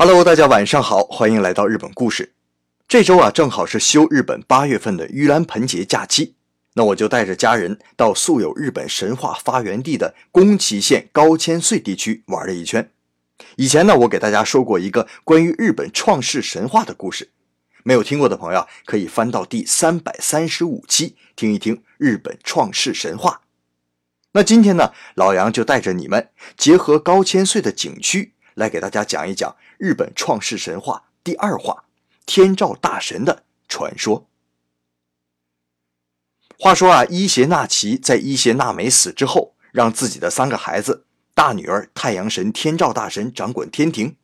Hello，大家晚上好，欢迎来到日本故事。这周啊，正好是休日本八月份的盂兰盆节假期，那我就带着家人到素有日本神话发源地的宫崎县高千穗地区玩了一圈。以前呢，我给大家说过一个关于日本创世神话的故事，没有听过的朋友可以翻到第三百三十五期听一听日本创世神话。那今天呢，老杨就带着你们结合高千穗的景区。来给大家讲一讲日本创世神话第二话天照大神的传说。话说啊，伊邪那岐在伊邪那美死之后，让自己的三个孩子，大女儿太阳神天照大神掌管天庭，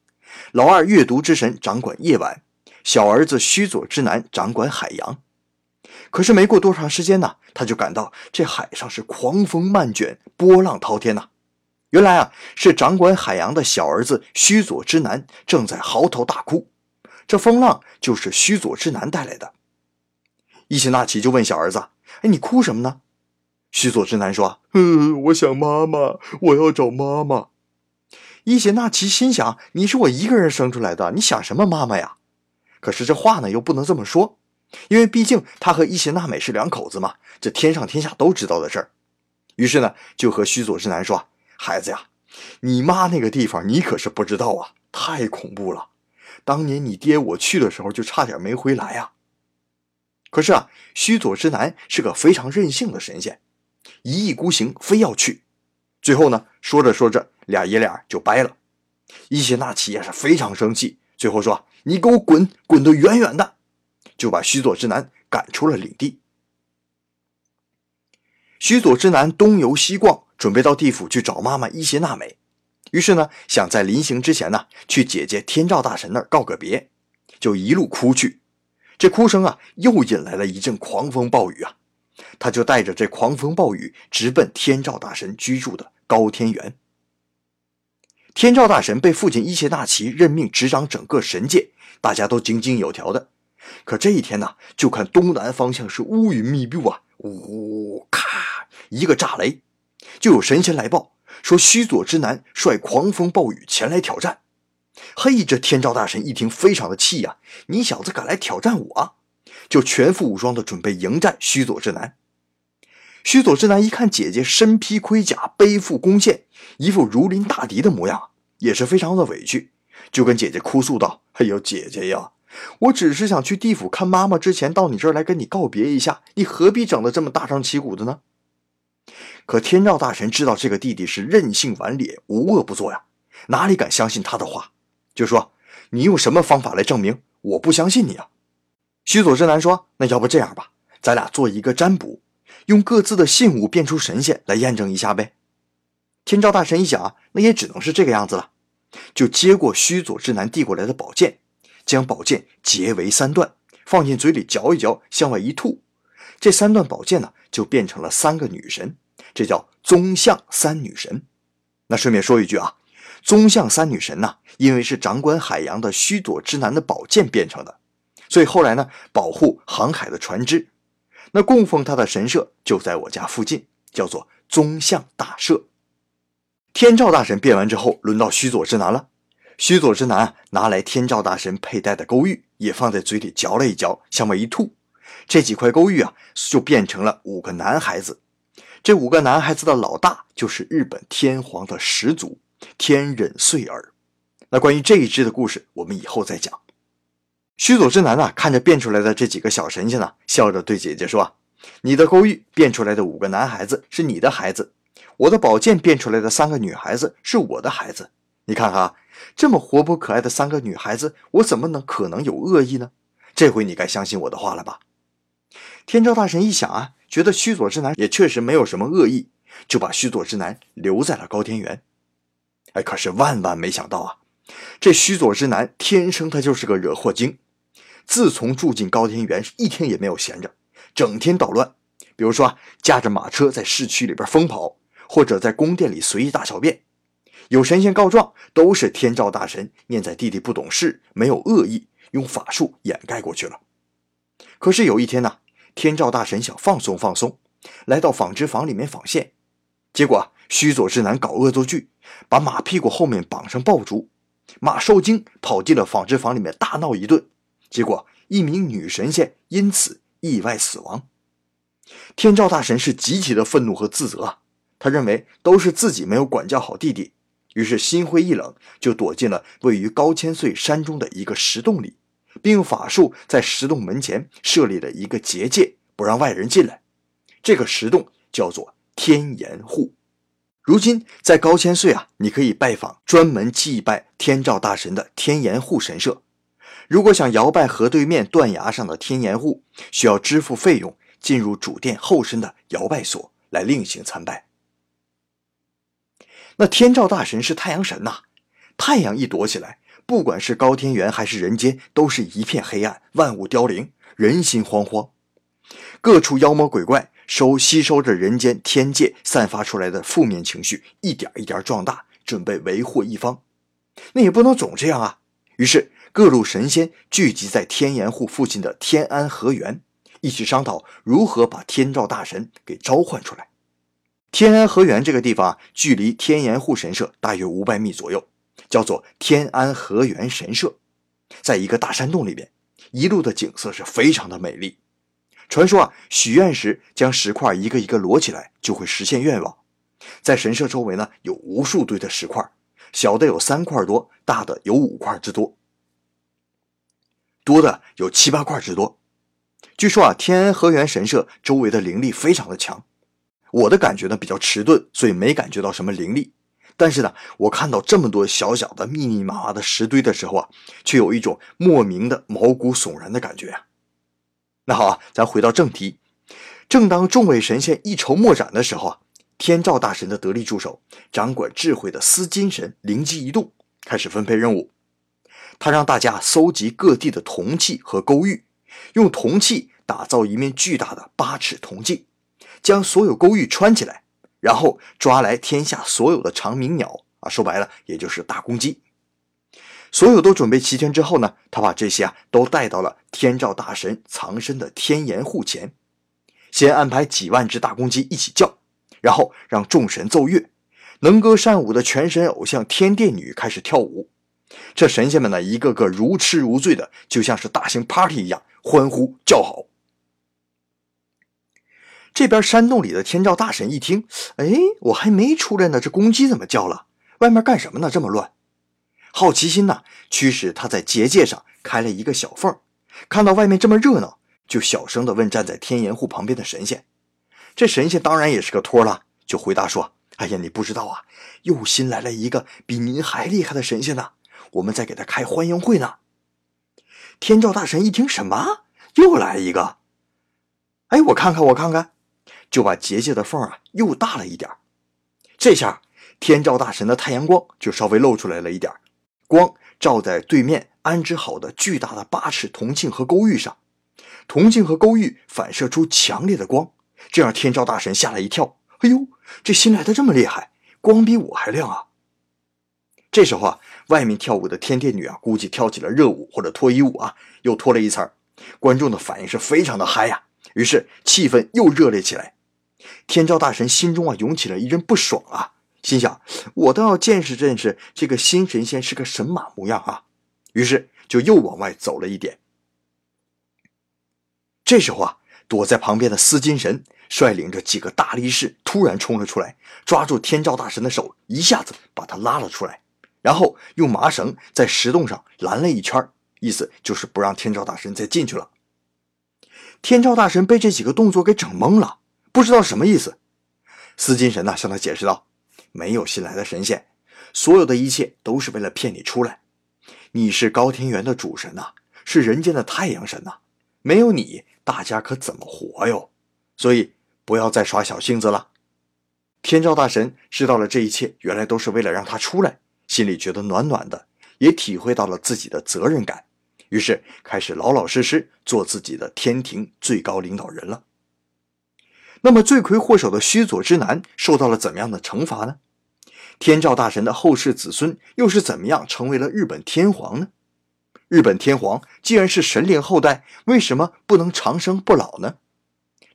老二月读之神掌管夜晚，小儿子须佐之男掌管海洋。可是没过多长时间呢，他就感到这海上是狂风漫卷，波浪滔天呐。原来啊，是掌管海洋的小儿子须佐之男正在嚎啕大哭，这风浪就是须佐之男带来的。伊邪那岐就问小儿子：“哎，你哭什么呢？”须佐之男说：“嗯，我想妈妈，我要找妈妈。”伊邪那岐心想：“你是我一个人生出来的，你想什么妈妈呀？”可是这话呢又不能这么说，因为毕竟他和伊邪那美是两口子嘛，这天上天下都知道的事儿。于是呢，就和须佐之男说。孩子呀，你妈那个地方你可是不知道啊，太恐怖了。当年你爹我去的时候就差点没回来呀。可是啊，须佐之男是个非常任性的神仙，一意孤行，非要去。最后呢，说着说着，俩爷俩就掰了。伊邪那岐也是非常生气，最后说：“你给我滚，滚得远远的！”就把须佐之男赶出了领地。须佐之男东游西逛。准备到地府去找妈妈伊邪那美，于是呢，想在临行之前呢，去姐姐天照大神那儿告个别，就一路哭去。这哭声啊，又引来了一阵狂风暴雨啊，他就带着这狂风暴雨直奔天照大神居住的高天原。天照大神被父亲伊邪那岐任命执掌整个神界，大家都井井有条的。可这一天呢，就看东南方向是乌云密布啊，呜咔一个炸雷。就有神仙来报说，须佐之男率狂风暴雨前来挑战。嘿，这天照大神一听，非常的气呀！你小子敢来挑战我，就全副武装的准备迎战须佐之男。须佐之男一看姐姐身披盔甲，背负弓箭，一副如临大敌的模样，也是非常的委屈，就跟姐姐哭诉道：“哎呦，姐姐呀，我只是想去地府看妈妈，之前到你这儿来跟你告别一下，你何必整的这么大张旗鼓的呢？”可天照大神知道这个弟弟是任性顽劣、无恶不作呀，哪里敢相信他的话？就说：“你用什么方法来证明我不相信你啊？”须佐之男说：“那要不这样吧，咱俩做一个占卜，用各自的信物变出神仙来验证一下呗。”天照大神一想啊，那也只能是这个样子了，就接过须佐之男递过来的宝剑，将宝剑截为三段，放进嘴里嚼一嚼，向外一吐，这三段宝剑呢，就变成了三个女神。这叫宗相三女神。那顺便说一句啊，宗相三女神呢，因为是掌管海洋的须佐之男的宝剑变成的，所以后来呢，保护航海的船只。那供奉他的神社就在我家附近，叫做宗相大社。天照大神变完之后，轮到须佐之男了。须佐之男拿来天照大神佩戴的勾玉，也放在嘴里嚼了一嚼，向外一吐，这几块勾玉啊，就变成了五个男孩子。这五个男孩子的老大就是日本天皇的始祖天忍穗儿。那关于这一支的故事，我们以后再讲。须佐之男呢，看着变出来的这几个小神仙呢，笑着对姐姐说：“你的勾玉变出来的五个男孩子是你的孩子，我的宝剑变出来的三个女孩子是我的孩子。你看看，这么活泼可爱的三个女孩子，我怎么能可能有恶意呢？这回你该相信我的话了吧？”天照大神一想啊。觉得须佐之男也确实没有什么恶意，就把须佐之男留在了高天原。哎，可是万万没想到啊，这须佐之男天生他就是个惹祸精。自从住进高天原，一天也没有闲着，整天捣乱。比如说，驾着马车在市区里边疯跑，或者在宫殿里随意大小便。有神仙告状，都是天照大神念在弟弟不懂事，没有恶意，用法术掩盖过去了。可是有一天呢？天照大神想放松放松，来到纺织房里面纺线，结果须佐之男搞恶作剧，把马屁股后面绑上爆竹，马受惊跑进了纺织房里面大闹一顿，结果一名女神仙因此意外死亡。天照大神是极其的愤怒和自责啊，他认为都是自己没有管教好弟弟，于是心灰意冷，就躲进了位于高千穗山中的一个石洞里，并用法术在石洞门前设立了一个结界，不让外人进来。这个石洞叫做天岩户。如今在高千穗啊，你可以拜访专门祭拜天照大神的天岩户神社。如果想摇拜河对面断崖上的天岩户，需要支付费用。进入主殿后身的摇拜所来另行参拜。那天照大神是太阳神呐，太阳一躲起来，不管是高天原还是人间，都是一片黑暗，万物凋零，人心惶惶。各处妖魔鬼怪收吸收着人间天界散发出来的负面情绪，一点一点壮大，准备为祸一方。那也不能总这样啊，于是各路神仙聚集在天岩户附近的天安河源。一起商讨如何把天照大神给召唤出来。天安河源这个地方距离天岩户神社大约五百米左右，叫做天安河源神社，在一个大山洞里边，一路的景色是非常的美丽。传说啊，许愿时将石块一个一个摞起来，就会实现愿望。在神社周围呢，有无数堆的石块，小的有三块多，大的有五块之多，多的有七八块之多。据说啊，天安河源神社周围的灵力非常的强。我的感觉呢比较迟钝，所以没感觉到什么灵力。但是呢，我看到这么多小小的、密密麻麻的石堆的时候啊，却有一种莫名的毛骨悚然的感觉啊。那好啊，咱回到正题。正当众位神仙一筹莫展的时候啊，天照大神的得力助手、掌管智慧的司金神灵机一动，开始分配任务。他让大家搜集各地的铜器和勾玉。用铜器打造一面巨大的八尺铜镜，将所有勾玉穿起来，然后抓来天下所有的长鸣鸟啊，说白了也就是大公鸡。所有都准备齐全之后呢，他把这些啊都带到了天照大神藏身的天岩户前，先安排几万只大公鸡一起叫，然后让众神奏乐，能歌善舞的全神偶像天殿女开始跳舞。这神仙们呢，一个个如痴如醉的，就像是大型 party 一样欢呼叫好。这边山洞里的天照大神一听，哎，我还没出来呢，这公鸡怎么叫了？外面干什么呢？这么乱？好奇心呢，驱使他在结界上开了一个小缝，看到外面这么热闹，就小声的问站在天岩户旁边的神仙。这神仙当然也是个托了，就回答说：“哎呀，你不知道啊，又新来了一个比您还厉害的神仙呢。”我们在给他开欢迎会呢。天照大神一听，什么？又来一个？哎，我看看，我看看，就把结界的缝啊又大了一点这下天照大神的太阳光就稍微露出来了一点光照在对面安置好的巨大的八尺铜镜和勾玉上，铜镜和勾玉反射出强烈的光，这让天照大神吓了一跳。哎呦，这新来的这么厉害，光比我还亮啊！这时候啊。外面跳舞的天殿女啊，估计跳起了热舞或者脱衣舞啊，又脱了一层观众的反应是非常的嗨呀，于是气氛又热烈起来。天照大神心中啊涌起了一阵不爽啊，心想：我倒要见识见识这个新神仙是个神马模样啊！于是就又往外走了一点。这时候啊，躲在旁边的司金神率领着几个大力士突然冲了出来，抓住天照大神的手，一下子把他拉了出来。然后用麻绳在石洞上拦了一圈，意思就是不让天照大神再进去了。天照大神被这几个动作给整懵了，不知道什么意思。司金神呢向他解释道：“没有新来的神仙，所有的一切都是为了骗你出来。你是高天原的主神呐，是人间的太阳神呐，没有你，大家可怎么活哟？所以不要再耍小性子了。”天照大神知道了这一切，原来都是为了让他出来。心里觉得暖暖的，也体会到了自己的责任感，于是开始老老实实做自己的天庭最高领导人了。那么罪魁祸首的须佐之男受到了怎么样的惩罚呢？天照大神的后世子孙又是怎么样成为了日本天皇呢？日本天皇既然是神灵后代，为什么不能长生不老呢？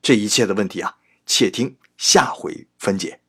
这一切的问题啊，且听下回分解。